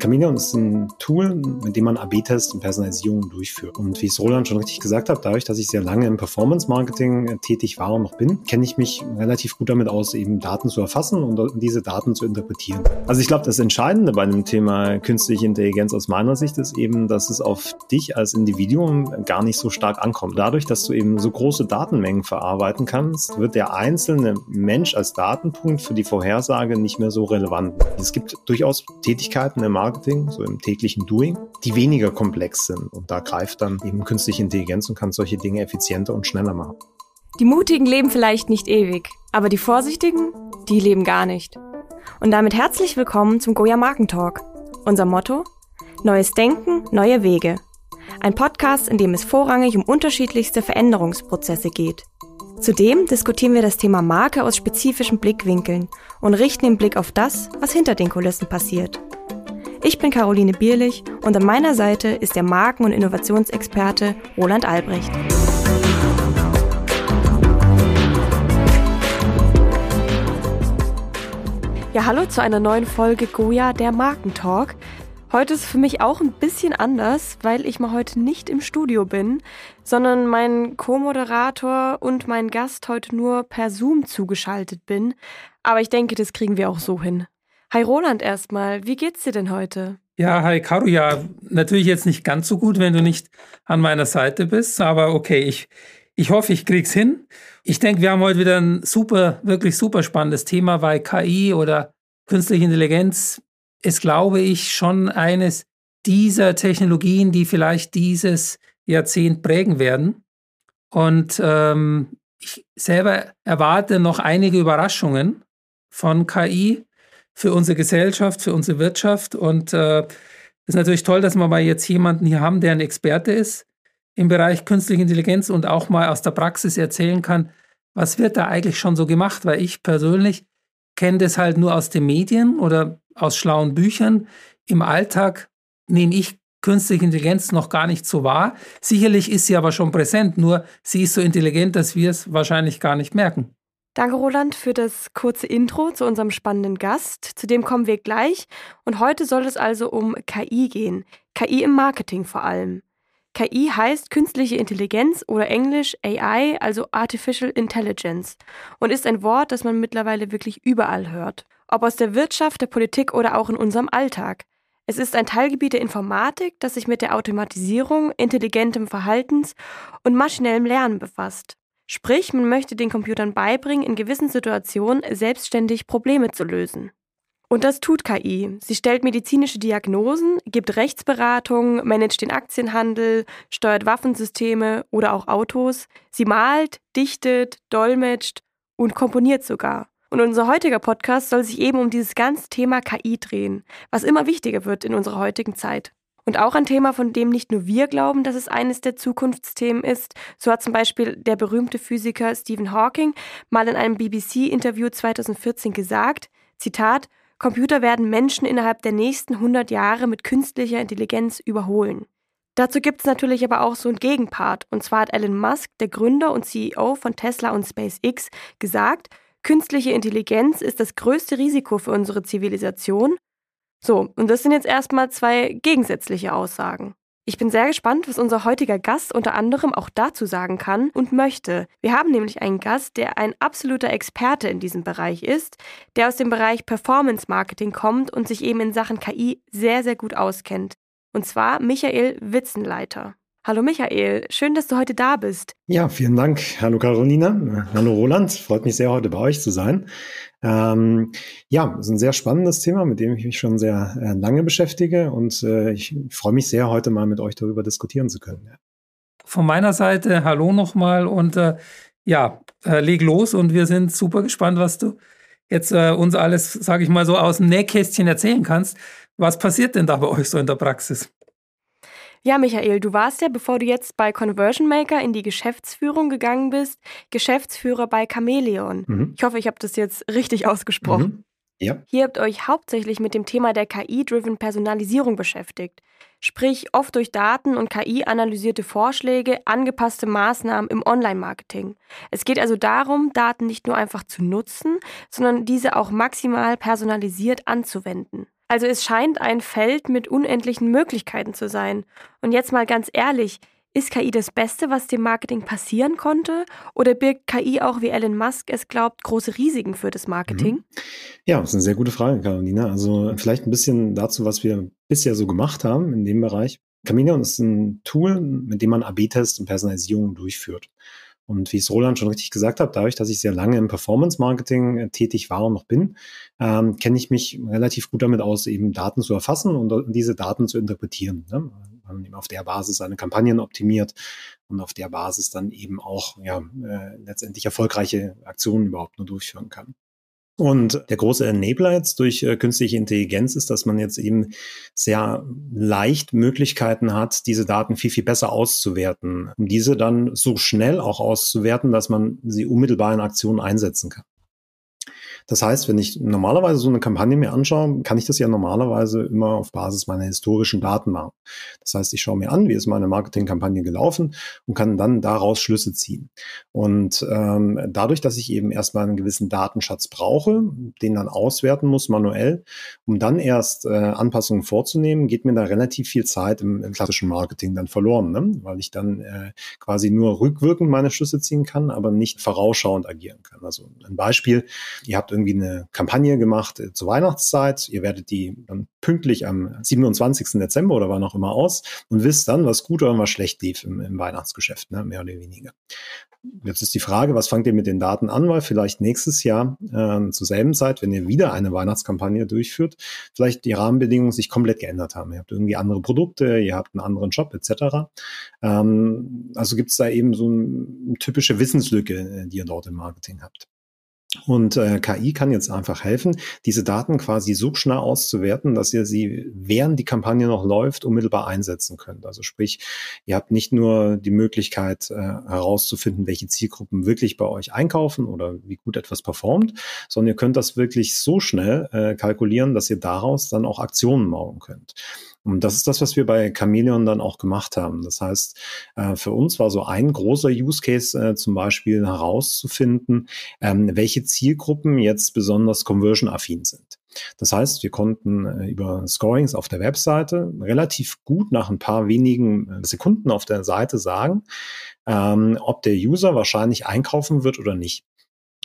Chameleon ist ein Tool, mit dem man AB-Tests und Personalisierung durchführt. Und wie es Roland schon richtig gesagt hat, dadurch, dass ich sehr lange im Performance-Marketing äh, tätig war und noch bin, kenne ich mich relativ gut damit aus, eben Daten zu erfassen und diese Daten zu interpretieren. Also ich glaube, das Entscheidende bei dem Thema künstliche Intelligenz aus meiner Sicht ist eben, dass es auf dich als Individuum gar nicht so stark ankommt. Dadurch, dass du eben so große Datenmengen verarbeiten kannst, wird der einzelne Mensch als Datenpunkt für die Vorhersage nicht mehr so relevant. Es gibt durchaus Tätigkeiten im Marketing, so im täglichen Doing, die weniger komplex sind. Und da greift dann eben künstliche Intelligenz und kann solche Dinge effizienter und schneller machen. Die Mutigen leben vielleicht nicht ewig, aber die Vorsichtigen, die leben gar nicht. Und damit herzlich willkommen zum Goya Markentalk. Unser Motto? Neues Denken, neue Wege. Ein Podcast, in dem es vorrangig um unterschiedlichste Veränderungsprozesse geht. Zudem diskutieren wir das Thema Marke aus spezifischen Blickwinkeln und richten den Blick auf das, was hinter den Kulissen passiert. Ich bin Caroline Bierlich und an meiner Seite ist der Marken- und Innovationsexperte Roland Albrecht. Ja, hallo zu einer neuen Folge Goya, der Markentalk. Heute ist für mich auch ein bisschen anders, weil ich mal heute nicht im Studio bin, sondern mein Co-Moderator und mein Gast heute nur per Zoom zugeschaltet bin. Aber ich denke, das kriegen wir auch so hin. Hi Roland erstmal, wie geht's dir denn heute? Ja, hi Caro, ja, natürlich jetzt nicht ganz so gut, wenn du nicht an meiner Seite bist, aber okay, ich, ich hoffe, ich krieg's hin. Ich denke, wir haben heute wieder ein super, wirklich super spannendes Thema, weil KI oder künstliche Intelligenz ist, glaube ich, schon eines dieser Technologien, die vielleicht dieses Jahrzehnt prägen werden. Und ähm, ich selber erwarte noch einige Überraschungen von KI für unsere Gesellschaft, für unsere Wirtschaft. Und äh, ist natürlich toll, dass wir mal jetzt jemanden hier haben, der ein Experte ist im Bereich künstliche Intelligenz und auch mal aus der Praxis erzählen kann, was wird da eigentlich schon so gemacht, weil ich persönlich kenne das halt nur aus den Medien oder aus schlauen Büchern. Im Alltag nehme ich künstliche Intelligenz noch gar nicht so wahr. Sicherlich ist sie aber schon präsent, nur sie ist so intelligent, dass wir es wahrscheinlich gar nicht merken. Danke, Roland, für das kurze Intro zu unserem spannenden Gast. Zu dem kommen wir gleich. Und heute soll es also um KI gehen. KI im Marketing vor allem. KI heißt künstliche Intelligenz oder englisch AI, also Artificial Intelligence, und ist ein Wort, das man mittlerweile wirklich überall hört. Ob aus der Wirtschaft, der Politik oder auch in unserem Alltag. Es ist ein Teilgebiet der Informatik, das sich mit der Automatisierung, intelligentem Verhaltens und maschinellem Lernen befasst. Sprich, man möchte den Computern beibringen, in gewissen Situationen selbstständig Probleme zu lösen. Und das tut KI. Sie stellt medizinische Diagnosen, gibt Rechtsberatung, managt den Aktienhandel, steuert Waffensysteme oder auch Autos. Sie malt, dichtet, dolmetscht und komponiert sogar. Und unser heutiger Podcast soll sich eben um dieses ganze Thema KI drehen, was immer wichtiger wird in unserer heutigen Zeit. Und auch ein Thema, von dem nicht nur wir glauben, dass es eines der Zukunftsthemen ist. So hat zum Beispiel der berühmte Physiker Stephen Hawking mal in einem BBC-Interview 2014 gesagt, Zitat, Computer werden Menschen innerhalb der nächsten 100 Jahre mit künstlicher Intelligenz überholen. Dazu gibt es natürlich aber auch so einen Gegenpart. Und zwar hat Elon Musk, der Gründer und CEO von Tesla und SpaceX, gesagt, künstliche Intelligenz ist das größte Risiko für unsere Zivilisation so, und das sind jetzt erstmal zwei gegensätzliche Aussagen. Ich bin sehr gespannt, was unser heutiger Gast unter anderem auch dazu sagen kann und möchte. Wir haben nämlich einen Gast, der ein absoluter Experte in diesem Bereich ist, der aus dem Bereich Performance Marketing kommt und sich eben in Sachen KI sehr, sehr gut auskennt. Und zwar Michael Witzenleiter. Hallo Michael, schön, dass du heute da bist. Ja, vielen Dank. Hallo Carolina. Hallo Roland. Freut mich sehr, heute bei euch zu sein. Ähm, ja, es ist ein sehr spannendes Thema, mit dem ich mich schon sehr äh, lange beschäftige und äh, ich freue mich sehr, heute mal mit euch darüber diskutieren zu können. Ja. Von meiner Seite hallo nochmal und äh, ja, äh, leg los und wir sind super gespannt, was du jetzt äh, uns alles, sage ich mal so, aus dem Nähkästchen erzählen kannst. Was passiert denn da bei euch so in der Praxis? Ja, Michael, du warst ja, bevor du jetzt bei Conversion Maker in die Geschäftsführung gegangen bist, Geschäftsführer bei Chameleon. Mhm. Ich hoffe, ich habe das jetzt richtig ausgesprochen. Mhm. Ja. Hier habt euch hauptsächlich mit dem Thema der KI-driven Personalisierung beschäftigt. Sprich, oft durch Daten und KI analysierte Vorschläge, angepasste Maßnahmen im Online-Marketing. Es geht also darum, Daten nicht nur einfach zu nutzen, sondern diese auch maximal personalisiert anzuwenden. Also es scheint ein Feld mit unendlichen Möglichkeiten zu sein. Und jetzt mal ganz ehrlich, ist KI das Beste, was dem Marketing passieren konnte? Oder birgt KI auch, wie Elon Musk es glaubt, große Risiken für das Marketing? Mhm. Ja, das ist eine sehr gute Frage, Carolina. Also vielleicht ein bisschen dazu, was wir bisher so gemacht haben in dem Bereich. Chameleon ist ein Tool, mit dem man AB-Tests und Personalisierung durchführt. Und wie es Roland schon richtig gesagt hat, dadurch, dass ich sehr lange im Performance-Marketing äh, tätig war und noch bin, ähm, kenne ich mich relativ gut damit aus, eben Daten zu erfassen und uh, diese Daten zu interpretieren. Ne? Man eben auf der Basis seine Kampagnen optimiert und auf der Basis dann eben auch ja, äh, letztendlich erfolgreiche Aktionen überhaupt nur durchführen kann. Und der große Enabler jetzt durch äh, künstliche Intelligenz ist, dass man jetzt eben sehr leicht Möglichkeiten hat, diese Daten viel, viel besser auszuwerten, um diese dann so schnell auch auszuwerten, dass man sie unmittelbar in Aktionen einsetzen kann. Das heißt, wenn ich normalerweise so eine Kampagne mir anschaue, kann ich das ja normalerweise immer auf Basis meiner historischen Daten machen. Das heißt, ich schaue mir an, wie ist meine Marketingkampagne gelaufen und kann dann daraus Schlüsse ziehen. Und ähm, dadurch, dass ich eben erstmal einen gewissen Datenschatz brauche, den dann auswerten muss manuell, um dann erst äh, Anpassungen vorzunehmen, geht mir da relativ viel Zeit im, im klassischen Marketing dann verloren, ne? weil ich dann äh, quasi nur rückwirkend meine Schlüsse ziehen kann, aber nicht vorausschauend agieren kann. Also ein Beispiel, ihr habt irgendwie eine Kampagne gemacht äh, zur Weihnachtszeit. Ihr werdet die dann pünktlich am 27. Dezember oder wann auch immer aus und wisst dann, was gut oder was schlecht lief im, im Weihnachtsgeschäft, ne, mehr oder weniger. Jetzt ist die Frage, was fangt ihr mit den Daten an, weil vielleicht nächstes Jahr äh, zur selben Zeit, wenn ihr wieder eine Weihnachtskampagne durchführt, vielleicht die Rahmenbedingungen sich komplett geändert haben. Ihr habt irgendwie andere Produkte, ihr habt einen anderen Job etc. Ähm, also gibt es da eben so eine typische Wissenslücke, äh, die ihr dort im Marketing habt. Und äh, KI kann jetzt einfach helfen, diese Daten quasi so schnell auszuwerten, dass ihr sie, während die Kampagne noch läuft, unmittelbar einsetzen könnt. Also sprich, ihr habt nicht nur die Möglichkeit äh, herauszufinden, welche Zielgruppen wirklich bei euch einkaufen oder wie gut etwas performt, sondern ihr könnt das wirklich so schnell äh, kalkulieren, dass ihr daraus dann auch Aktionen machen könnt. Und das ist das, was wir bei Chameleon dann auch gemacht haben. Das heißt, äh, für uns war so ein großer Use Case äh, zum Beispiel herauszufinden, ähm, welche Zielgruppen jetzt besonders conversion-affin sind. Das heißt, wir konnten äh, über Scorings auf der Webseite relativ gut nach ein paar wenigen Sekunden auf der Seite sagen, ähm, ob der User wahrscheinlich einkaufen wird oder nicht.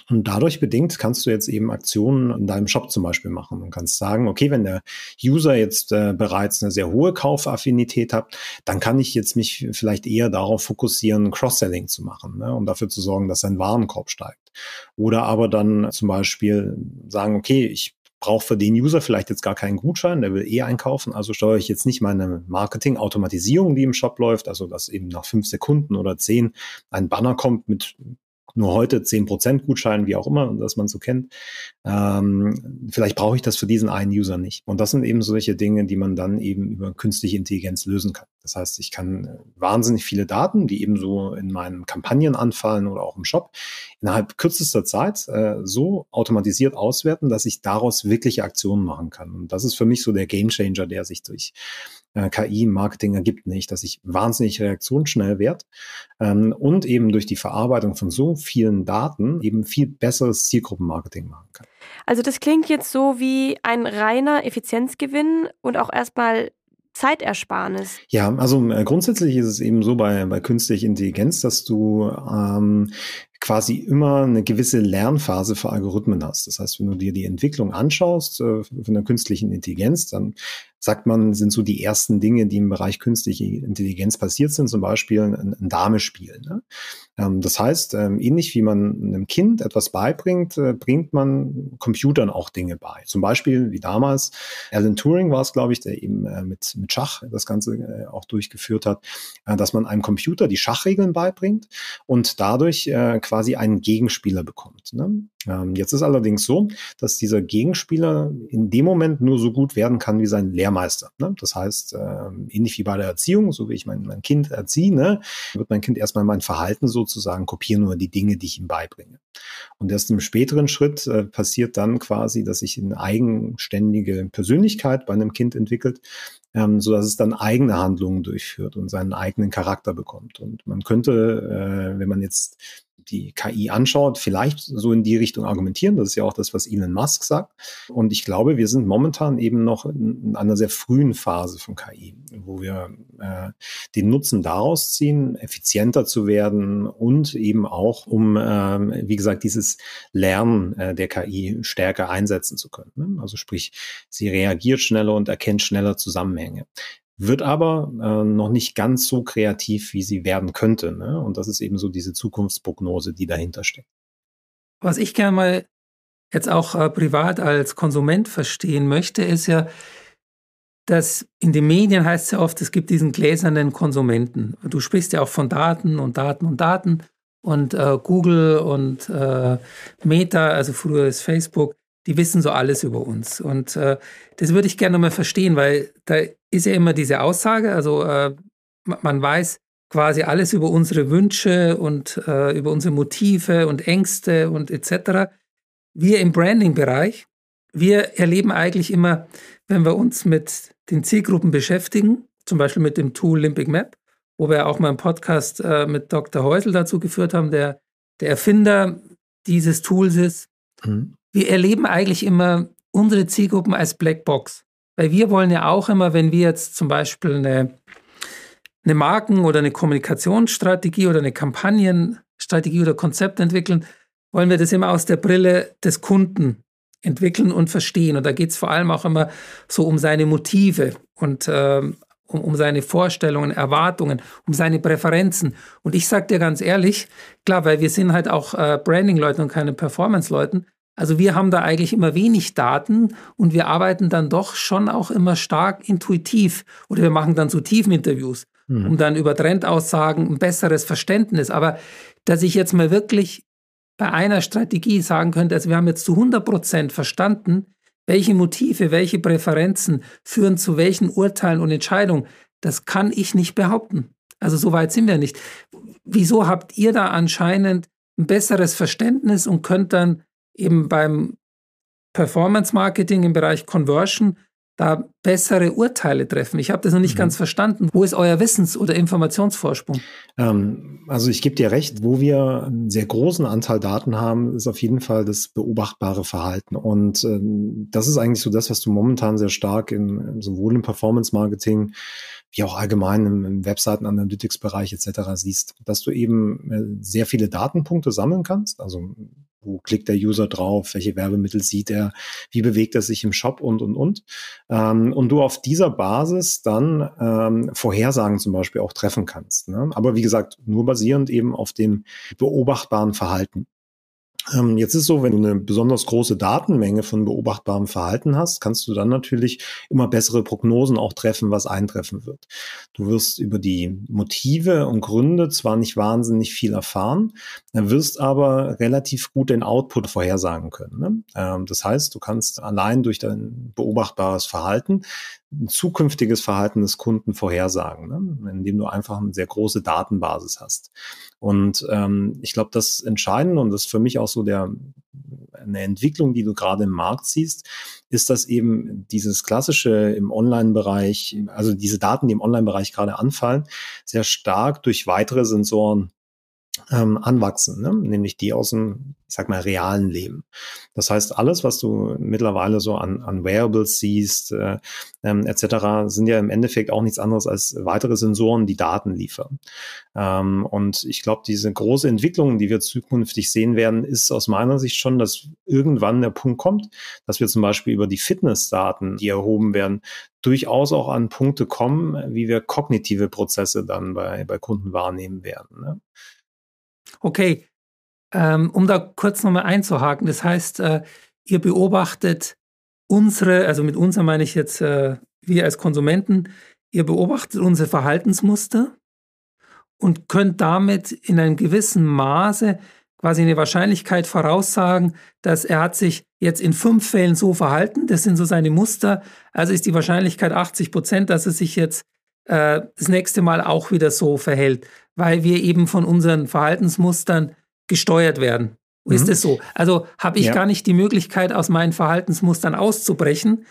Und dadurch bedingt kannst du jetzt eben Aktionen in deinem Shop zum Beispiel machen und kannst sagen, okay, wenn der User jetzt äh, bereits eine sehr hohe Kaufaffinität hat, dann kann ich jetzt mich vielleicht eher darauf fokussieren, Cross-Selling zu machen, ne, um dafür zu sorgen, dass sein Warenkorb steigt. Oder aber dann zum Beispiel sagen, okay, ich brauche für den User vielleicht jetzt gar keinen Gutschein, der will eh einkaufen, also steuere ich jetzt nicht meine Marketing-Automatisierung, die im Shop läuft, also dass eben nach fünf Sekunden oder zehn ein Banner kommt mit nur heute zehn Prozent Gutschein, wie auch immer, dass man so kennt. Ähm, vielleicht brauche ich das für diesen einen User nicht. Und das sind eben solche Dinge, die man dann eben über künstliche Intelligenz lösen kann. Das heißt, ich kann äh, wahnsinnig viele Daten, die eben so in meinen Kampagnen anfallen oder auch im Shop, innerhalb kürzester Zeit äh, so automatisiert auswerten, dass ich daraus wirkliche Aktionen machen kann. Und das ist für mich so der Gamechanger, der sich durch äh, KI im Marketing ergibt nicht, dass ich wahnsinnig reaktionsschnell werde ähm, und eben durch die Verarbeitung von so vielen Daten eben viel besseres Zielgruppenmarketing machen kann. Also das klingt jetzt so wie ein reiner Effizienzgewinn und auch erstmal Zeitersparnis. Ja, also äh, grundsätzlich ist es eben so bei, bei künstlicher Intelligenz, dass du ähm, quasi immer eine gewisse Lernphase für Algorithmen hast. Das heißt, wenn du dir die Entwicklung anschaust äh, von der künstlichen Intelligenz, dann sagt man, sind so die ersten Dinge, die im Bereich künstliche Intelligenz passiert sind, zum Beispiel ein, ein Damespiel. Ne? Ähm, das heißt, ähm, ähnlich wie man einem Kind etwas beibringt, äh, bringt man Computern auch Dinge bei. Zum Beispiel wie damals Alan Turing war es, glaube ich, der eben äh, mit, mit Schach das Ganze äh, auch durchgeführt hat, äh, dass man einem Computer die Schachregeln beibringt und dadurch äh, quasi einen Gegenspieler bekommt. Ne? Ähm, jetzt ist allerdings so, dass dieser Gegenspieler in dem Moment nur so gut werden kann wie sein Lehrmeister. Ne? Das heißt, äh, ähnlich wie bei der Erziehung, so wie ich mein, mein Kind erziehe, ne, wird mein Kind erstmal mein Verhalten sozusagen kopieren oder die Dinge, die ich ihm beibringe. Und erst im späteren Schritt äh, passiert dann quasi, dass sich eine eigenständige Persönlichkeit bei einem Kind entwickelt, ähm, so es dann eigene Handlungen durchführt und seinen eigenen Charakter bekommt. Und man könnte, äh, wenn man jetzt die KI anschaut, vielleicht so in die Richtung argumentieren. Das ist ja auch das, was Elon Musk sagt. Und ich glaube, wir sind momentan eben noch in einer sehr frühen Phase von KI, wo wir äh, den Nutzen daraus ziehen, effizienter zu werden und eben auch, um, äh, wie gesagt, dieses Lernen äh, der KI stärker einsetzen zu können. Ne? Also sprich, sie reagiert schneller und erkennt schneller Zusammenhänge wird aber äh, noch nicht ganz so kreativ, wie sie werden könnte. Ne? Und das ist eben so diese Zukunftsprognose, die dahinter steckt. Was ich gerne mal jetzt auch äh, privat als Konsument verstehen möchte, ist ja, dass in den Medien heißt es ja oft, es gibt diesen gläsernen Konsumenten. Du sprichst ja auch von Daten und Daten und Daten und äh, Google und äh, Meta, also früher ist Facebook, die wissen so alles über uns. Und äh, das würde ich gerne mal verstehen, weil da ist ja immer diese Aussage, also äh, man weiß quasi alles über unsere Wünsche und äh, über unsere Motive und Ängste und etc. Wir im Branding-Bereich, wir erleben eigentlich immer, wenn wir uns mit den Zielgruppen beschäftigen, zum Beispiel mit dem Tool Olympic Map, wo wir auch mal einen Podcast äh, mit Dr. Häusel dazu geführt haben, der der Erfinder dieses Tools ist. Mhm wir erleben eigentlich immer unsere Zielgruppen als Blackbox. Weil wir wollen ja auch immer, wenn wir jetzt zum Beispiel eine, eine Marken- oder eine Kommunikationsstrategie oder eine Kampagnenstrategie oder Konzept entwickeln, wollen wir das immer aus der Brille des Kunden entwickeln und verstehen. Und da geht es vor allem auch immer so um seine Motive und ähm, um, um seine Vorstellungen, Erwartungen, um seine Präferenzen. Und ich sage dir ganz ehrlich, klar, weil wir sind halt auch äh, Branding-Leute und keine Performance-Leuten, also wir haben da eigentlich immer wenig Daten und wir arbeiten dann doch schon auch immer stark intuitiv oder wir machen dann so Tiefeninterviews, mhm. um dann über Trendaussagen ein besseres Verständnis. Aber dass ich jetzt mal wirklich bei einer Strategie sagen könnte, also wir haben jetzt zu 100 Prozent verstanden, welche Motive, welche Präferenzen führen zu welchen Urteilen und Entscheidungen, das kann ich nicht behaupten. Also so weit sind wir nicht. Wieso habt ihr da anscheinend ein besseres Verständnis und könnt dann eben beim Performance Marketing im Bereich Conversion da bessere Urteile treffen. Ich habe das noch nicht mhm. ganz verstanden. Wo ist euer Wissens- oder Informationsvorsprung? Ähm, also ich gebe dir recht, wo wir einen sehr großen Anteil Daten haben, ist auf jeden Fall das beobachtbare Verhalten. Und ähm, das ist eigentlich so das, was du momentan sehr stark in, sowohl im Performance Marketing wie auch allgemein im, im Webseiten-Analytics-Bereich etc. siehst, dass du eben äh, sehr viele Datenpunkte sammeln kannst. Also wo klickt der User drauf, welche Werbemittel sieht er, wie bewegt er sich im Shop und, und, und. Ähm, und du auf dieser Basis dann ähm, Vorhersagen zum Beispiel auch treffen kannst. Ne? Aber wie gesagt, nur basierend eben auf dem beobachtbaren Verhalten. Ähm, jetzt ist so, wenn du eine besonders große Datenmenge von beobachtbarem Verhalten hast, kannst du dann natürlich immer bessere Prognosen auch treffen, was eintreffen wird. Du wirst über die Motive und Gründe zwar nicht wahnsinnig viel erfahren, wirst aber relativ gut den Output vorhersagen können. Ne? Ähm, das heißt, du kannst allein durch dein beobachtbares Verhalten ein zukünftiges Verhalten des Kunden vorhersagen, ne? indem du einfach eine sehr große Datenbasis hast. Und ähm, ich glaube, das Entscheidende und das ist für mich auch so der eine Entwicklung, die du gerade im Markt siehst, ist, dass eben dieses klassische im Online-Bereich, also diese Daten, die im Online-Bereich gerade anfallen, sehr stark durch weitere Sensoren ähm, anwachsen, ne? nämlich die aus dem, ich sag mal, realen Leben. Das heißt, alles, was du mittlerweile so an, an Wearables siehst, äh, ähm, etc., sind ja im Endeffekt auch nichts anderes als weitere Sensoren, die Daten liefern. Ähm, und ich glaube, diese große Entwicklung, die wir zukünftig sehen werden, ist aus meiner Sicht schon, dass irgendwann der Punkt kommt, dass wir zum Beispiel über die Fitnessdaten, die erhoben werden, durchaus auch an Punkte kommen, wie wir kognitive Prozesse dann bei, bei Kunden wahrnehmen werden. Ne? Okay, ähm, um da kurz nochmal einzuhaken, das heißt, äh, ihr beobachtet unsere, also mit unser meine ich jetzt äh, wir als Konsumenten, ihr beobachtet unsere Verhaltensmuster und könnt damit in einem gewissen Maße quasi eine Wahrscheinlichkeit voraussagen, dass er hat sich jetzt in fünf Fällen so verhalten, das sind so seine Muster, also ist die Wahrscheinlichkeit 80 Prozent, dass er sich jetzt äh, das nächste Mal auch wieder so verhält weil wir eben von unseren Verhaltensmustern gesteuert werden. Mhm. Ist es so? Also habe ich ja. gar nicht die Möglichkeit, aus meinen Verhaltensmustern auszubrechen.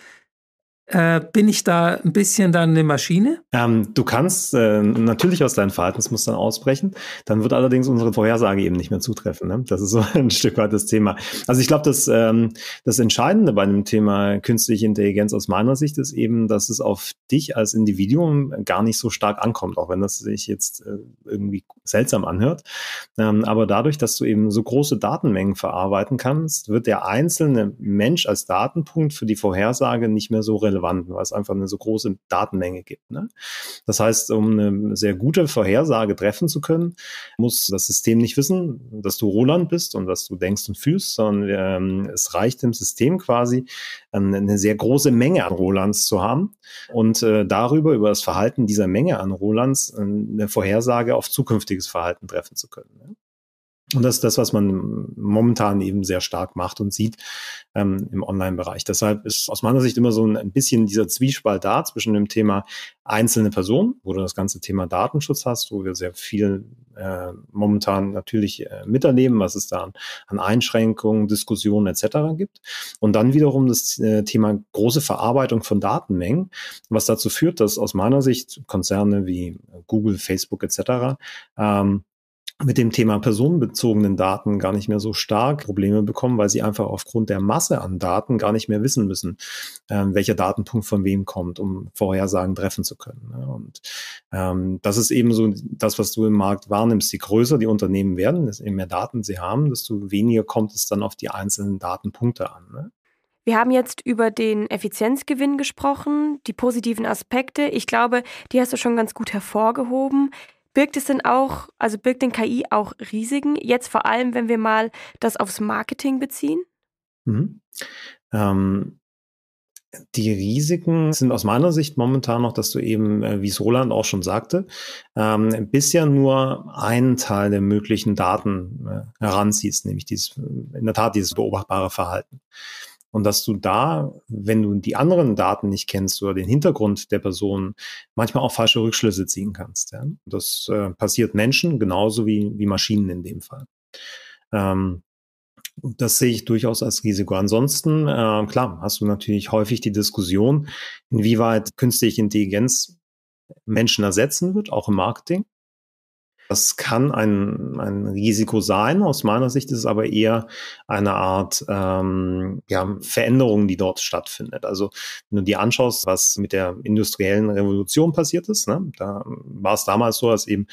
Äh, bin ich da ein bisschen dann eine Maschine? Ähm, du kannst äh, natürlich aus deinen Verhaltensmustern ausbrechen. Dann wird allerdings unsere Vorhersage eben nicht mehr zutreffen. Ne? Das ist so ein Stück weit das Thema. Also ich glaube, das, ähm, das Entscheidende bei dem Thema künstliche Intelligenz aus meiner Sicht ist eben, dass es auf dich als Individuum gar nicht so stark ankommt, auch wenn das sich jetzt äh, irgendwie seltsam anhört. Ähm, aber dadurch, dass du eben so große Datenmengen verarbeiten kannst, wird der einzelne Mensch als Datenpunkt für die Vorhersage nicht mehr so relevant relevant, weil es einfach eine so große Datenmenge gibt. Ne? Das heißt, um eine sehr gute Vorhersage treffen zu können, muss das System nicht wissen, dass du Roland bist und was du denkst und fühlst, sondern ähm, es reicht dem System quasi, eine sehr große Menge an Rolands zu haben und äh, darüber, über das Verhalten dieser Menge an Rolands, äh, eine Vorhersage auf zukünftiges Verhalten treffen zu können. Ne? Und das ist das, was man momentan eben sehr stark macht und sieht ähm, im Online-Bereich. Deshalb ist aus meiner Sicht immer so ein, bisschen dieser Zwiespalt da zwischen dem Thema einzelne Person, wo du das ganze Thema Datenschutz hast, wo wir sehr viel äh, momentan natürlich äh, miterleben, was es da an, an Einschränkungen, Diskussionen etc. gibt. Und dann wiederum das äh, Thema große Verarbeitung von Datenmengen, was dazu führt, dass aus meiner Sicht Konzerne wie Google, Facebook etc. Ähm, mit dem Thema personenbezogenen Daten gar nicht mehr so stark Probleme bekommen, weil sie einfach aufgrund der Masse an Daten gar nicht mehr wissen müssen, ähm, welcher Datenpunkt von wem kommt, um Vorhersagen treffen zu können. Ne? Und ähm, das ist eben so das, was du im Markt wahrnimmst. Je größer die Unternehmen werden, desto mehr Daten sie haben, desto weniger kommt es dann auf die einzelnen Datenpunkte an. Ne? Wir haben jetzt über den Effizienzgewinn gesprochen, die positiven Aspekte. Ich glaube, die hast du schon ganz gut hervorgehoben. Birgt es denn auch, also birgt den KI auch Risiken? Jetzt vor allem, wenn wir mal das aufs Marketing beziehen? Mhm. Ähm, die Risiken sind aus meiner Sicht momentan noch, dass du eben, äh, wie es Roland auch schon sagte, ähm, bisher nur einen Teil der möglichen Daten äh, heranziehst, nämlich dieses, in der Tat dieses beobachtbare Verhalten. Und dass du da, wenn du die anderen Daten nicht kennst oder den Hintergrund der Person, manchmal auch falsche Rückschlüsse ziehen kannst. Ja? Das äh, passiert Menschen genauso wie, wie Maschinen in dem Fall. Ähm, das sehe ich durchaus als Risiko. Ansonsten, äh, klar, hast du natürlich häufig die Diskussion, inwieweit künstliche Intelligenz Menschen ersetzen wird, auch im Marketing. Das kann ein, ein Risiko sein. Aus meiner Sicht ist es aber eher eine Art ähm, ja, Veränderung, die dort stattfindet. Also wenn du dir anschaust, was mit der industriellen Revolution passiert ist, ne, da war es damals so, dass eben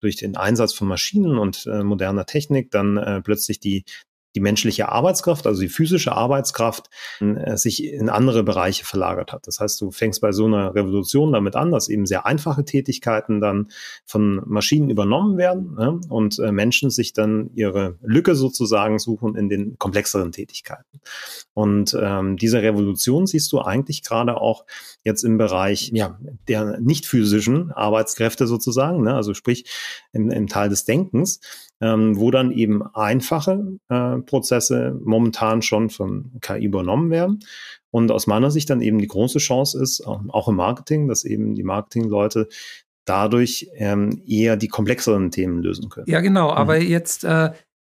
durch den Einsatz von Maschinen und äh, moderner Technik dann äh, plötzlich die die menschliche Arbeitskraft, also die physische Arbeitskraft, äh, sich in andere Bereiche verlagert hat. Das heißt, du fängst bei so einer Revolution damit an, dass eben sehr einfache Tätigkeiten dann von Maschinen übernommen werden ne? und äh, Menschen sich dann ihre Lücke sozusagen suchen in den komplexeren Tätigkeiten. Und ähm, diese Revolution siehst du eigentlich gerade auch jetzt im Bereich ja, der nicht physischen Arbeitskräfte sozusagen, ne? also sprich im, im Teil des Denkens ähm, wo dann eben einfache äh, Prozesse momentan schon von KI übernommen werden. Und aus meiner Sicht dann eben die große Chance ist, auch im Marketing, dass eben die Marketingleute dadurch ähm, eher die komplexeren Themen lösen können. Ja, genau. Mhm. Aber jetzt, äh,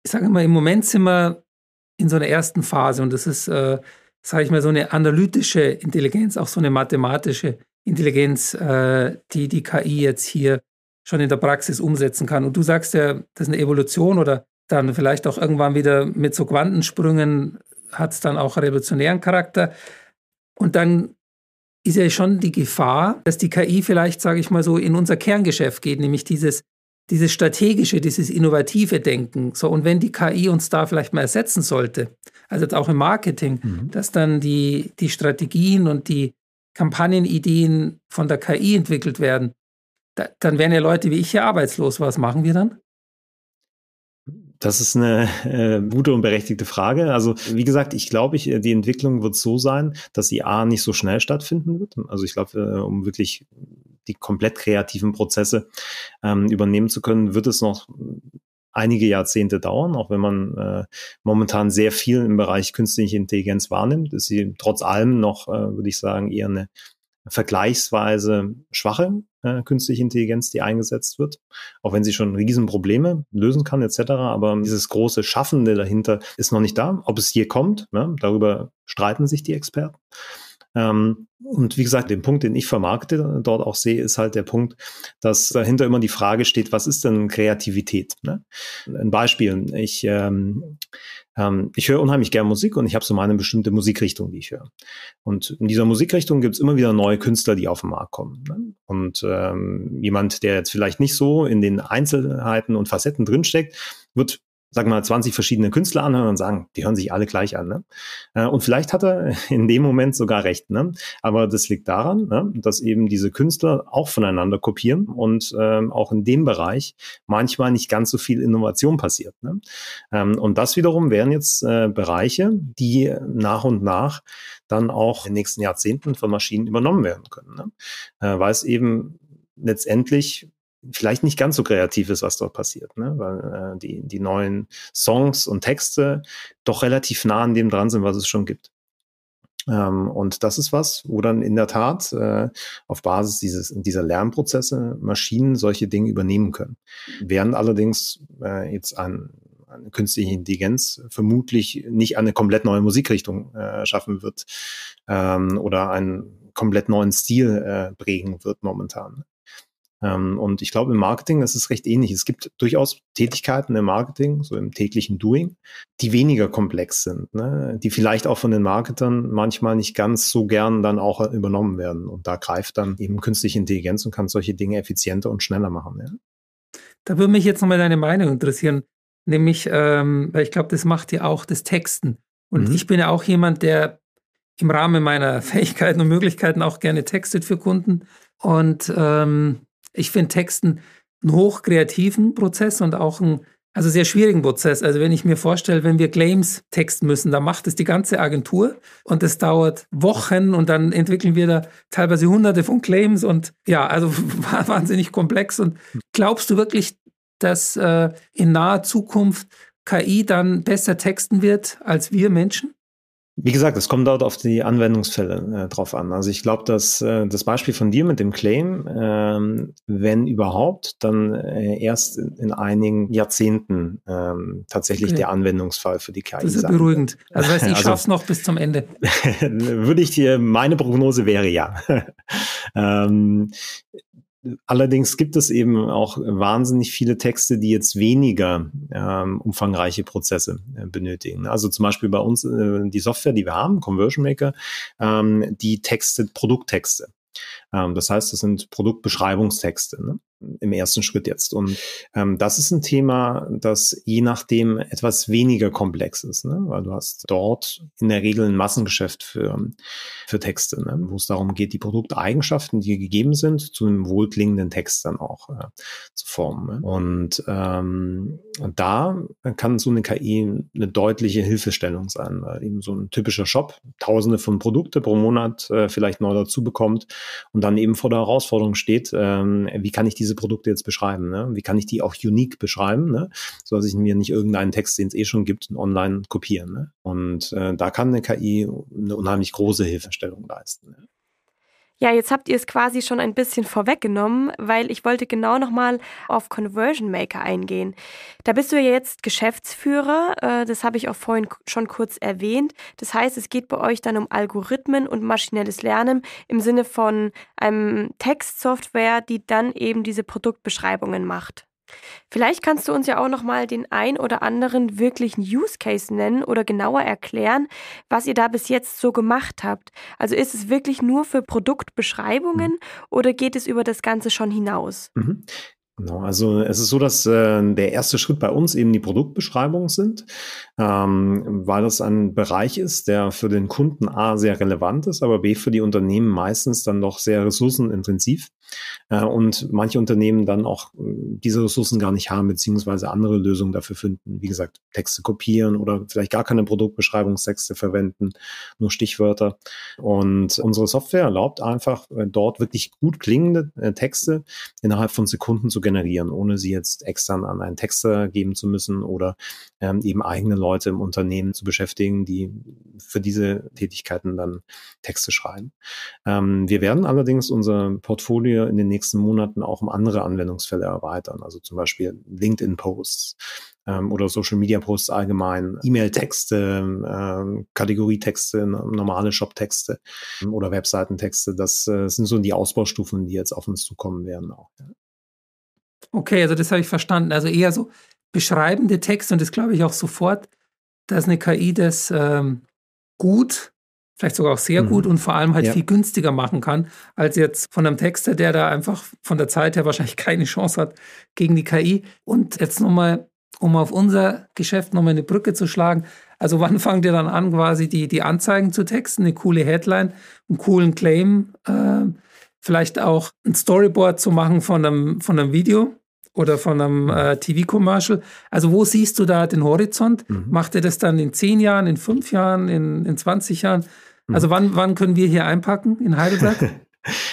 ich sage mal, im Moment sind wir in so einer ersten Phase und das ist, äh, sage ich mal, so eine analytische Intelligenz, auch so eine mathematische Intelligenz, äh, die die KI jetzt hier schon in der Praxis umsetzen kann. Und du sagst ja, das ist eine Evolution oder dann vielleicht auch irgendwann wieder mit so Quantensprüngen hat es dann auch revolutionären Charakter. Und dann ist ja schon die Gefahr, dass die KI vielleicht, sage ich mal so, in unser Kerngeschäft geht, nämlich dieses, dieses strategische, dieses innovative Denken. So, und wenn die KI uns da vielleicht mal ersetzen sollte, also auch im Marketing, mhm. dass dann die, die Strategien und die Kampagnenideen von der KI entwickelt werden, da, dann wären ja Leute wie ich hier arbeitslos. Was machen wir dann? Das ist eine äh, gute und berechtigte Frage. Also wie gesagt, ich glaube, ich, die Entwicklung wird so sein, dass die A nicht so schnell stattfinden wird. Also ich glaube, äh, um wirklich die komplett kreativen Prozesse ähm, übernehmen zu können, wird es noch einige Jahrzehnte dauern, auch wenn man äh, momentan sehr viel im Bereich künstliche Intelligenz wahrnimmt, ist sie trotz allem noch, äh, würde ich sagen, eher eine vergleichsweise schwache äh, künstliche Intelligenz, die eingesetzt wird, auch wenn sie schon Riesenprobleme lösen kann etc. Aber dieses große Schaffende dahinter ist noch nicht da. Ob es hier kommt, ne, darüber streiten sich die Experten. Ähm, und wie gesagt, den Punkt, den ich vermarkte dort auch sehe, ist halt der Punkt, dass dahinter immer die Frage steht, was ist denn Kreativität? Ne? Ein Beispiel, ich, ähm, ähm, ich höre unheimlich gern Musik und ich habe so meine bestimmte Musikrichtung, die ich höre. Und in dieser Musikrichtung gibt es immer wieder neue Künstler, die auf den Markt kommen. Ne? Und ähm, jemand, der jetzt vielleicht nicht so in den Einzelheiten und Facetten drinsteckt, wird sagen wir mal, 20 verschiedene Künstler anhören und sagen, die hören sich alle gleich an. Ne? Äh, und vielleicht hat er in dem Moment sogar recht. Ne? Aber das liegt daran, ne, dass eben diese Künstler auch voneinander kopieren und ähm, auch in dem Bereich manchmal nicht ganz so viel Innovation passiert. Ne? Ähm, und das wiederum wären jetzt äh, Bereiche, die nach und nach dann auch in den nächsten Jahrzehnten von Maschinen übernommen werden können. Ne? Äh, weil es eben letztendlich vielleicht nicht ganz so kreativ ist, was dort passiert, ne? weil äh, die, die neuen Songs und Texte doch relativ nah an dem dran sind, was es schon gibt. Ähm, und das ist was, wo dann in der Tat äh, auf Basis dieses, dieser Lernprozesse Maschinen solche Dinge übernehmen können. Während allerdings äh, jetzt ein, eine künstliche Intelligenz vermutlich nicht eine komplett neue Musikrichtung äh, schaffen wird ähm, oder einen komplett neuen Stil äh, prägen wird momentan. Ähm, und ich glaube, im Marketing ist es recht ähnlich. Es gibt durchaus Tätigkeiten im Marketing, so im täglichen Doing, die weniger komplex sind, ne? die vielleicht auch von den Marketern manchmal nicht ganz so gern dann auch übernommen werden. Und da greift dann eben künstliche Intelligenz und kann solche Dinge effizienter und schneller machen. Ja? Da würde mich jetzt nochmal deine Meinung interessieren, nämlich, ähm, weil ich glaube, das macht ja auch das Texten. Und mhm. ich bin ja auch jemand, der im Rahmen meiner Fähigkeiten und Möglichkeiten auch gerne textet für Kunden. Und ähm, ich finde Texten einen hochkreativen Prozess und auch einen also sehr schwierigen Prozess. Also wenn ich mir vorstelle, wenn wir Claims texten müssen, dann macht es die ganze Agentur und es dauert Wochen und dann entwickeln wir da teilweise hunderte von Claims und ja, also wahnsinnig komplex. Und glaubst du wirklich, dass äh, in naher Zukunft KI dann besser texten wird als wir Menschen? Wie gesagt, es kommt dort auf die Anwendungsfälle äh, drauf an. Also ich glaube, dass äh, das Beispiel von dir mit dem Claim, ähm, wenn überhaupt, dann äh, erst in, in, einigen Jahrzehnten ähm, tatsächlich okay. der Anwendungsfall für die KI Das ist sein. beruhigend. Also heißt, ich also, schaff's noch bis zum Ende. würde ich dir, meine Prognose wäre ja. ähm, Allerdings gibt es eben auch wahnsinnig viele Texte, die jetzt weniger ähm, umfangreiche Prozesse äh, benötigen. Also zum Beispiel bei uns äh, die Software, die wir haben, Conversion Maker, ähm, die textet Produkttexte. Ähm, das heißt, das sind Produktbeschreibungstexte. Ne? im ersten Schritt jetzt. Und ähm, das ist ein Thema, das je nachdem etwas weniger komplex ist, ne? weil du hast dort in der Regel ein Massengeschäft für, für Texte, ne? wo es darum geht, die Produkteigenschaften, die gegeben sind, zu einem wohlklingenden Text dann auch äh, zu formen. Ne? Und ähm, da kann so eine KI eine deutliche Hilfestellung sein, weil eben so ein typischer Shop tausende von Produkte pro Monat äh, vielleicht neu dazu bekommt und dann eben vor der Herausforderung steht, ähm, wie kann ich diese Produkte jetzt beschreiben? Ne? Wie kann ich die auch unique beschreiben, ne? so dass ich mir nicht irgendeinen Text, den es eh schon gibt, online kopieren? Ne? Und äh, da kann eine KI eine unheimlich große Hilfestellung leisten. Ne? Ja, jetzt habt ihr es quasi schon ein bisschen vorweggenommen, weil ich wollte genau nochmal auf Conversion Maker eingehen. Da bist du ja jetzt Geschäftsführer, äh, das habe ich auch vorhin schon kurz erwähnt. Das heißt, es geht bei euch dann um Algorithmen und maschinelles Lernen im Sinne von einem Textsoftware, die dann eben diese Produktbeschreibungen macht. Vielleicht kannst du uns ja auch noch mal den ein oder anderen wirklichen Use Case nennen oder genauer erklären, was ihr da bis jetzt so gemacht habt. Also ist es wirklich nur für Produktbeschreibungen mhm. oder geht es über das Ganze schon hinaus? Mhm. Genau, also es ist so, dass äh, der erste Schritt bei uns eben die Produktbeschreibungen sind, ähm, weil das ein Bereich ist, der für den Kunden A sehr relevant ist, aber B für die Unternehmen meistens dann doch sehr ressourcenintensiv äh, und manche Unternehmen dann auch äh, diese Ressourcen gar nicht haben, beziehungsweise andere Lösungen dafür finden. Wie gesagt, Texte kopieren oder vielleicht gar keine Produktbeschreibungstexte verwenden, nur Stichwörter. Und unsere Software erlaubt einfach, äh, dort wirklich gut klingende äh, Texte innerhalb von Sekunden zu generieren, ohne sie jetzt extern an einen Texter geben zu müssen oder ähm, eben eigene Leute im Unternehmen zu beschäftigen, die für diese Tätigkeiten dann Texte schreiben. Ähm, wir werden allerdings unser Portfolio in den nächsten Monaten auch um andere Anwendungsfälle erweitern, also zum Beispiel LinkedIn-Posts ähm, oder Social Media Posts allgemein, E-Mail-Texte, ähm, Kategorietexte, normale Shop-Texte ähm, oder Webseitentexte. Das äh, sind so die Ausbaustufen, die jetzt auf uns zukommen werden auch. Okay, also das habe ich verstanden. Also eher so beschreibende Texte und das glaube ich auch sofort, dass eine KI das ähm, gut vielleicht sogar auch sehr mhm. gut und vor allem halt ja. viel günstiger machen kann, als jetzt von einem Texter, der da einfach von der Zeit her wahrscheinlich keine Chance hat gegen die KI. Und jetzt nochmal um auf unser Geschäft nochmal eine Brücke zu schlagen. Also wann fangt ihr dann an, quasi die, die Anzeigen zu texten, eine coole Headline, einen coolen Claim, äh, vielleicht auch ein Storyboard zu machen von einem, von einem Video oder von einem äh, TV-Commercial. Also wo siehst du da den Horizont? Mhm. Macht ihr das dann in zehn Jahren, in fünf Jahren, in, in 20 Jahren? Also mhm. wann, wann können wir hier einpacken in Heidelberg?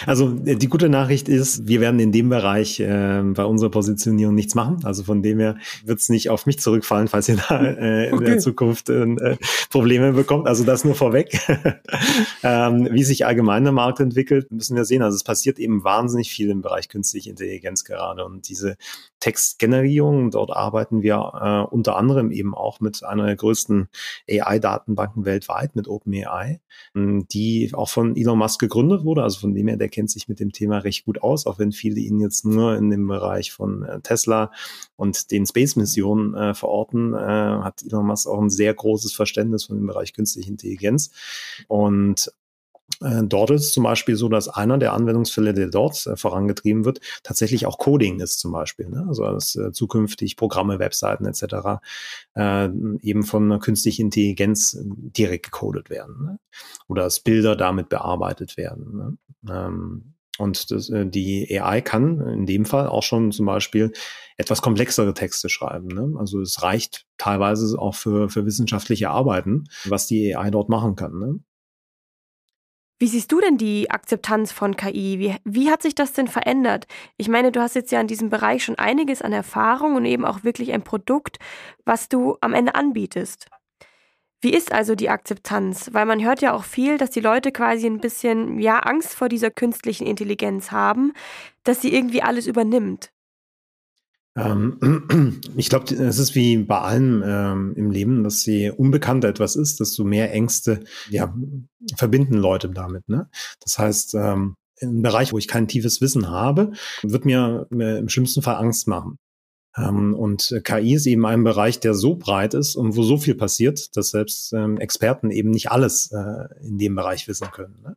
Also äh, die gute Nachricht ist, wir werden in dem Bereich äh, bei unserer Positionierung nichts machen. Also von dem her wird es nicht auf mich zurückfallen, falls ihr da äh, in der Zukunft äh, Probleme bekommt. Also das nur vorweg. ähm, wie sich allgemein der Markt entwickelt, müssen wir sehen. Also es passiert eben wahnsinnig viel im Bereich künstliche Intelligenz gerade und diese Textgenerierung, dort arbeiten wir äh, unter anderem eben auch mit einer der größten AI-Datenbanken weltweit, mit OpenAI, die auch von Elon Musk gegründet wurde, also von dem her, der kennt sich mit dem Thema recht gut aus, auch wenn viele ihn jetzt nur in dem Bereich von äh, Tesla und den Space-Missionen äh, verorten, äh, hat Elon Musk auch ein sehr großes Verständnis von dem Bereich künstliche Intelligenz. Und Dort ist zum Beispiel so, dass einer der Anwendungsfälle, der dort äh, vorangetrieben wird, tatsächlich auch Coding ist zum Beispiel. Ne? Also dass äh, zukünftig Programme, Webseiten etc. Äh, eben von einer künstlichen Intelligenz direkt gecodet werden ne? oder dass Bilder damit bearbeitet werden. Ne? Ähm, und das, äh, die AI kann in dem Fall auch schon zum Beispiel etwas komplexere Texte schreiben. Ne? Also es reicht teilweise auch für, für wissenschaftliche Arbeiten, was die AI dort machen kann. Ne? Wie siehst du denn die Akzeptanz von KI? Wie, wie hat sich das denn verändert? Ich meine, du hast jetzt ja in diesem Bereich schon einiges an Erfahrung und eben auch wirklich ein Produkt, was du am Ende anbietest. Wie ist also die Akzeptanz? Weil man hört ja auch viel, dass die Leute quasi ein bisschen ja Angst vor dieser künstlichen Intelligenz haben, dass sie irgendwie alles übernimmt. Ähm, ich glaube, es ist wie bei allem ähm, im Leben, dass je unbekannter etwas ist, desto mehr Ängste ja, verbinden Leute damit. Ne? Das heißt, ähm, im Bereich, wo ich kein tiefes Wissen habe, wird mir, mir im schlimmsten Fall Angst machen. Ähm, und KI ist eben ein Bereich, der so breit ist und wo so viel passiert, dass selbst ähm, Experten eben nicht alles äh, in dem Bereich wissen können. Ne?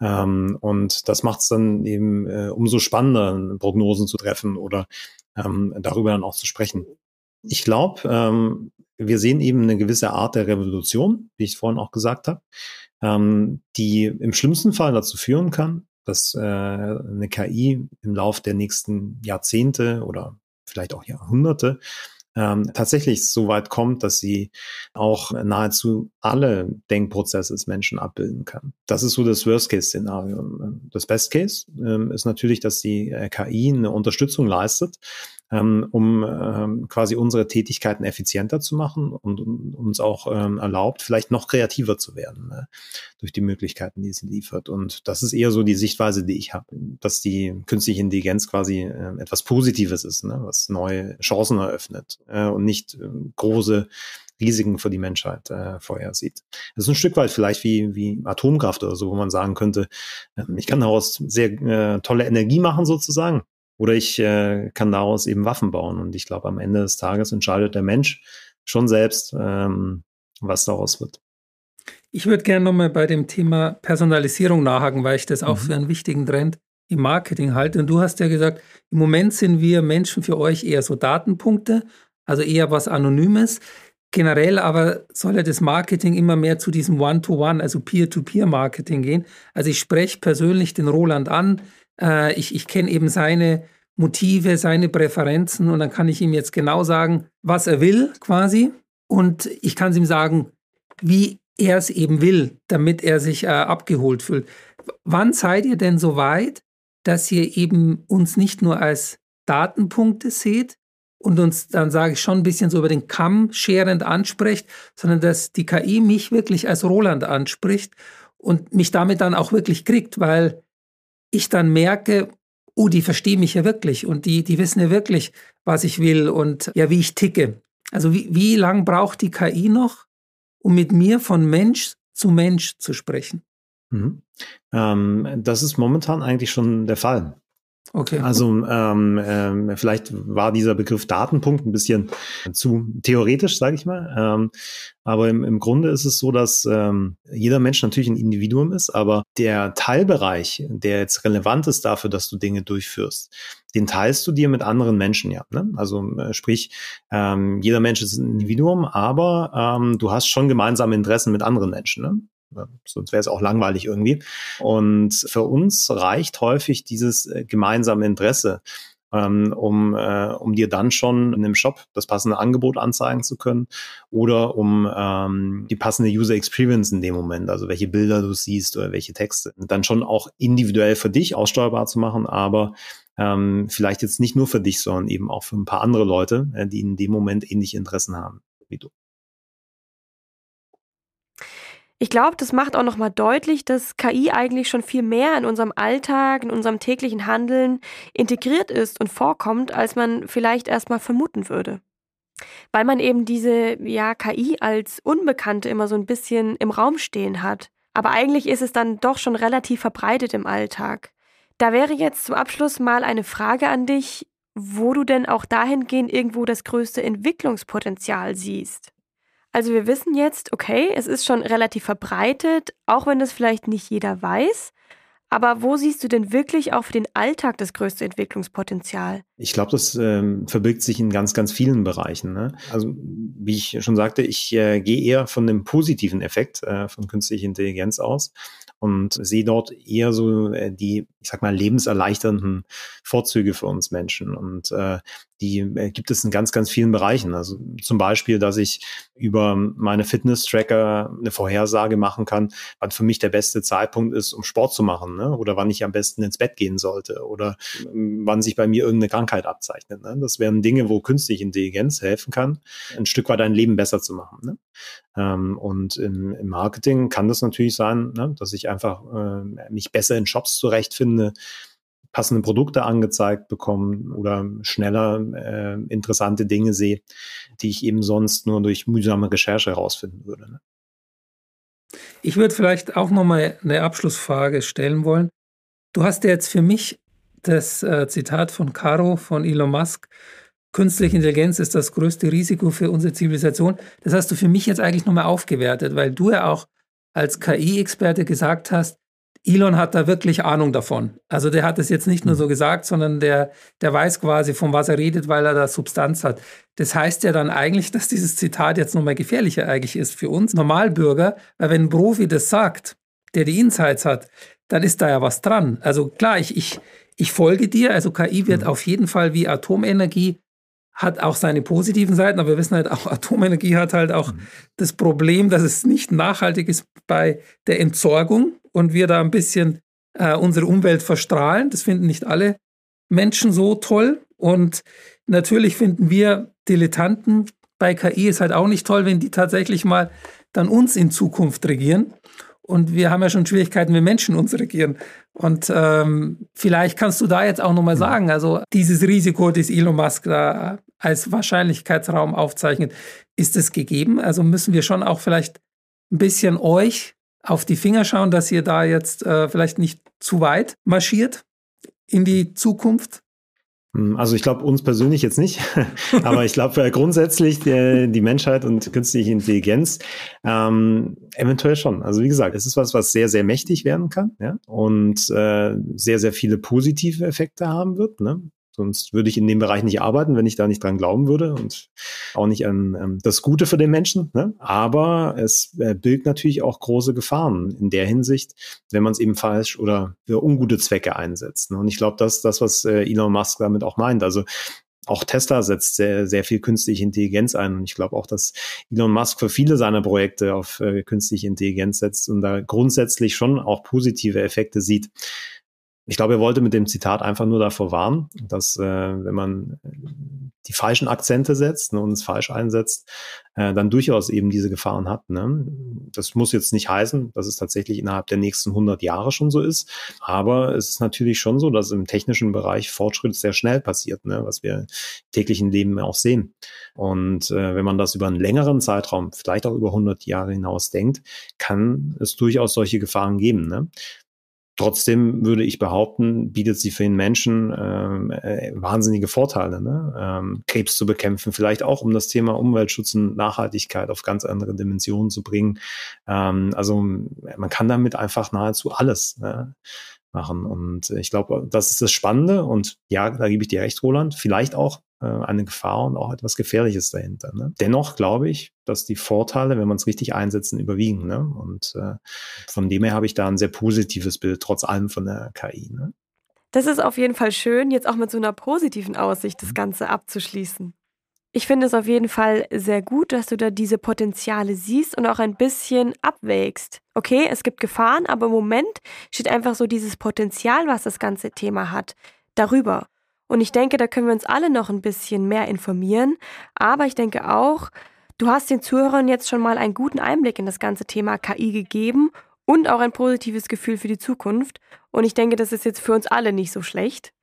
Ähm, und das macht es dann eben äh, umso spannender, Prognosen zu treffen oder ähm, darüber dann auch zu sprechen. Ich glaube, ähm, wir sehen eben eine gewisse Art der Revolution, wie ich vorhin auch gesagt habe, ähm, die im schlimmsten Fall dazu führen kann, dass äh, eine KI im Lauf der nächsten Jahrzehnte oder vielleicht auch Jahrhunderte ähm, tatsächlich so weit kommt, dass sie auch nahezu alle Denkprozesse des Menschen abbilden kann. Das ist so das Worst-Case-Szenario. Das Best-Case ähm, ist natürlich, dass die äh, KI eine Unterstützung leistet, ähm, um ähm, quasi unsere Tätigkeiten effizienter zu machen und, und uns auch ähm, erlaubt, vielleicht noch kreativer zu werden ne? durch die Möglichkeiten, die sie liefert. Und das ist eher so die Sichtweise, die ich habe, dass die künstliche Intelligenz quasi äh, etwas Positives ist, ne? was neue Chancen eröffnet äh, und nicht äh, große Risiken für die Menschheit äh, vorhersieht. Das ist ein Stück weit vielleicht wie, wie Atomkraft oder so, wo man sagen könnte, äh, ich kann daraus sehr äh, tolle Energie machen sozusagen. Oder ich äh, kann daraus eben Waffen bauen. Und ich glaube, am Ende des Tages entscheidet der Mensch schon selbst, ähm, was daraus wird. Ich würde gerne nochmal bei dem Thema Personalisierung nachhaken, weil ich das auch mhm. für einen wichtigen Trend im Marketing halte. Und du hast ja gesagt, im Moment sind wir Menschen für euch eher so Datenpunkte, also eher was Anonymes. Generell aber soll ja das Marketing immer mehr zu diesem One-to-One, -One, also Peer-to-Peer-Marketing gehen. Also ich spreche persönlich den Roland an, äh, ich ich kenne eben seine Motive, seine Präferenzen und dann kann ich ihm jetzt genau sagen, was er will quasi. Und ich kann es ihm sagen, wie er es eben will, damit er sich äh, abgeholt fühlt. Wann seid ihr denn so weit, dass ihr eben uns nicht nur als Datenpunkte seht und uns dann sage ich schon ein bisschen so über den Kamm scherend anspricht, sondern dass die KI mich wirklich als Roland anspricht und mich damit dann auch wirklich kriegt, weil ich dann merke, oh, die verstehen mich ja wirklich und die, die wissen ja wirklich, was ich will und ja, wie ich ticke. Also wie, wie lang braucht die KI noch, um mit mir von Mensch zu Mensch zu sprechen? Mhm. Ähm, das ist momentan eigentlich schon der Fall. Okay. Also ähm, ähm, vielleicht war dieser Begriff Datenpunkt ein bisschen zu theoretisch, sage ich mal. Ähm, aber im, im Grunde ist es so, dass ähm, jeder Mensch natürlich ein Individuum ist, aber der Teilbereich, der jetzt relevant ist dafür, dass du Dinge durchführst, den teilst du dir mit anderen Menschen ja. Ne? Also äh, sprich, ähm, jeder Mensch ist ein Individuum, aber ähm, du hast schon gemeinsame Interessen mit anderen Menschen. Ne? Sonst wäre es auch langweilig irgendwie. Und für uns reicht häufig dieses äh, gemeinsame Interesse, ähm, um, äh, um dir dann schon in einem Shop das passende Angebot anzeigen zu können oder um ähm, die passende User Experience in dem Moment, also welche Bilder du siehst oder welche Texte, dann schon auch individuell für dich aussteuerbar zu machen, aber ähm, vielleicht jetzt nicht nur für dich, sondern eben auch für ein paar andere Leute, äh, die in dem Moment ähnliche Interessen haben wie du. Ich glaube, das macht auch nochmal deutlich, dass KI eigentlich schon viel mehr in unserem Alltag, in unserem täglichen Handeln integriert ist und vorkommt, als man vielleicht erstmal vermuten würde. Weil man eben diese ja, KI als Unbekannte immer so ein bisschen im Raum stehen hat. Aber eigentlich ist es dann doch schon relativ verbreitet im Alltag. Da wäre jetzt zum Abschluss mal eine Frage an dich, wo du denn auch dahingehend irgendwo das größte Entwicklungspotenzial siehst. Also wir wissen jetzt, okay, es ist schon relativ verbreitet, auch wenn das vielleicht nicht jeder weiß. Aber wo siehst du denn wirklich auch für den Alltag das größte Entwicklungspotenzial? Ich glaube, das ähm, verbirgt sich in ganz, ganz vielen Bereichen. Ne? Also wie ich schon sagte, ich äh, gehe eher von dem positiven Effekt äh, von künstlicher Intelligenz aus und sehe dort eher so äh, die, ich sag mal, lebenserleichternden Vorzüge für uns Menschen. Und äh, die äh, gibt es in ganz, ganz vielen Bereichen. Also zum Beispiel, dass ich über meine Fitness-Tracker eine Vorhersage machen kann, wann für mich der beste Zeitpunkt ist, um Sport zu machen, ne? oder wann ich am besten ins Bett gehen sollte, oder ähm, wann sich bei mir irgendeine Krankheit abzeichnet. Ne? Das wären Dinge, wo künstliche Intelligenz helfen kann, ein Stück weit dein Leben besser zu machen. Ne? Ähm, und im, im, Marketing kann das natürlich sein, ne? dass ich einfach äh, mich besser in Shops zurechtfinde, passende Produkte angezeigt bekommen oder schneller äh, interessante Dinge sehe, die ich eben sonst nur durch mühsame Recherche herausfinden würde. Ne? Ich würde vielleicht auch noch mal eine Abschlussfrage stellen wollen. Du hast ja jetzt für mich das äh, Zitat von Caro von Elon Musk, künstliche Intelligenz ist das größte Risiko für unsere Zivilisation. Das hast du für mich jetzt eigentlich nochmal aufgewertet, weil du ja auch als KI-Experte gesagt hast, Elon hat da wirklich Ahnung davon. Also der hat es jetzt nicht nur so gesagt, sondern der, der weiß quasi, von was er redet, weil er da Substanz hat. Das heißt ja dann eigentlich, dass dieses Zitat jetzt nochmal gefährlicher eigentlich ist für uns Normalbürger, weil wenn ein Profi das sagt, der die Insights hat, dann ist da ja was dran. Also klar, ich, ich, ich folge dir, also KI wird mhm. auf jeden Fall wie Atomenergie hat auch seine positiven Seiten, aber wir wissen halt auch, Atomenergie hat halt auch mhm. das Problem, dass es nicht nachhaltig ist bei der Entsorgung und wir da ein bisschen äh, unsere Umwelt verstrahlen. Das finden nicht alle Menschen so toll. Und natürlich finden wir Dilettanten bei KI ist halt auch nicht toll, wenn die tatsächlich mal dann uns in Zukunft regieren. Und wir haben ja schon Schwierigkeiten, wenn Menschen uns regieren. Und ähm, vielleicht kannst du da jetzt auch nochmal sagen, also dieses Risiko, das Elon Musk da als Wahrscheinlichkeitsraum aufzeichnet, ist es gegeben? Also müssen wir schon auch vielleicht ein bisschen euch auf die Finger schauen, dass ihr da jetzt äh, vielleicht nicht zu weit marschiert in die Zukunft? Hm, also ich glaube uns persönlich jetzt nicht, aber ich glaube äh, grundsätzlich die, die, Menschheit und künstliche Intelligenz ähm, eventuell schon. Also wie gesagt, es ist was, was sehr, sehr mächtig werden kann ja? und äh, sehr, sehr viele positive Effekte haben wird. Ne? Sonst würde ich in dem Bereich nicht arbeiten, wenn ich da nicht dran glauben würde und auch nicht an ähm, das Gute für den Menschen. Ne? Aber es äh, birgt natürlich auch große Gefahren in der Hinsicht, wenn man es eben falsch oder für ungute Zwecke einsetzt. Ne? Und ich glaube, das ist das, was äh, Elon Musk damit auch meint. Also auch Tesla setzt sehr, sehr viel künstliche Intelligenz ein. Und ich glaube auch, dass Elon Musk für viele seiner Projekte auf äh, künstliche Intelligenz setzt und da grundsätzlich schon auch positive Effekte sieht. Ich glaube, er wollte mit dem Zitat einfach nur davor warnen, dass äh, wenn man die falschen Akzente setzt ne, und es falsch einsetzt, äh, dann durchaus eben diese Gefahren hat. Ne? Das muss jetzt nicht heißen, dass es tatsächlich innerhalb der nächsten 100 Jahre schon so ist, aber es ist natürlich schon so, dass im technischen Bereich Fortschritt sehr schnell passiert, ne? was wir im täglichen Leben auch sehen. Und äh, wenn man das über einen längeren Zeitraum, vielleicht auch über 100 Jahre hinaus denkt, kann es durchaus solche Gefahren geben. Ne? Trotzdem würde ich behaupten, bietet sie für den Menschen ähm, äh, wahnsinnige Vorteile, ne? ähm, Krebs zu bekämpfen, vielleicht auch um das Thema Umweltschutz und Nachhaltigkeit auf ganz andere Dimensionen zu bringen. Ähm, also man kann damit einfach nahezu alles ne? Machen. Und ich glaube, das ist das Spannende. Und ja, da gebe ich dir recht, Roland. Vielleicht auch äh, eine Gefahr und auch etwas Gefährliches dahinter. Ne? Dennoch glaube ich, dass die Vorteile, wenn man es richtig einsetzen, überwiegen. Ne? Und äh, von dem her habe ich da ein sehr positives Bild, trotz allem von der KI. Ne? Das ist auf jeden Fall schön, jetzt auch mit so einer positiven Aussicht das mhm. Ganze abzuschließen. Ich finde es auf jeden Fall sehr gut, dass du da diese Potenziale siehst und auch ein bisschen abwägst. Okay, es gibt Gefahren, aber im Moment steht einfach so dieses Potenzial, was das ganze Thema hat, darüber. Und ich denke, da können wir uns alle noch ein bisschen mehr informieren. Aber ich denke auch, du hast den Zuhörern jetzt schon mal einen guten Einblick in das ganze Thema KI gegeben und auch ein positives Gefühl für die Zukunft. Und ich denke, das ist jetzt für uns alle nicht so schlecht.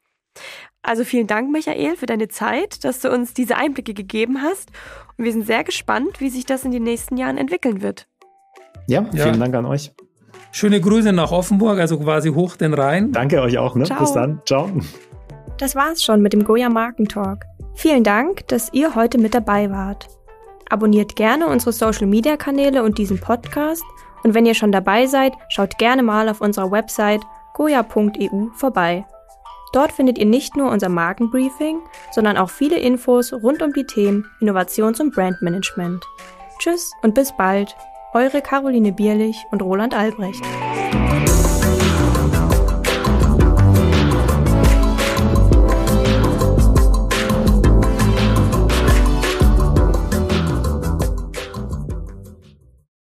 Also vielen Dank, Michael, für deine Zeit, dass du uns diese Einblicke gegeben hast. Und wir sind sehr gespannt, wie sich das in den nächsten Jahren entwickeln wird. Ja, vielen ja. Dank an euch. Schöne Grüße nach Offenburg, also quasi hoch den Rhein. Danke euch auch. Ne? Bis dann. Ciao. Das war's schon mit dem Goya Markentalk. Vielen Dank, dass ihr heute mit dabei wart. Abonniert gerne unsere Social Media Kanäle und diesen Podcast. Und wenn ihr schon dabei seid, schaut gerne mal auf unserer Website goya.eu vorbei. Dort findet ihr nicht nur unser Markenbriefing, sondern auch viele Infos rund um die Themen Innovations- und Brandmanagement. Tschüss und bis bald, eure Caroline Bierlich und Roland Albrecht.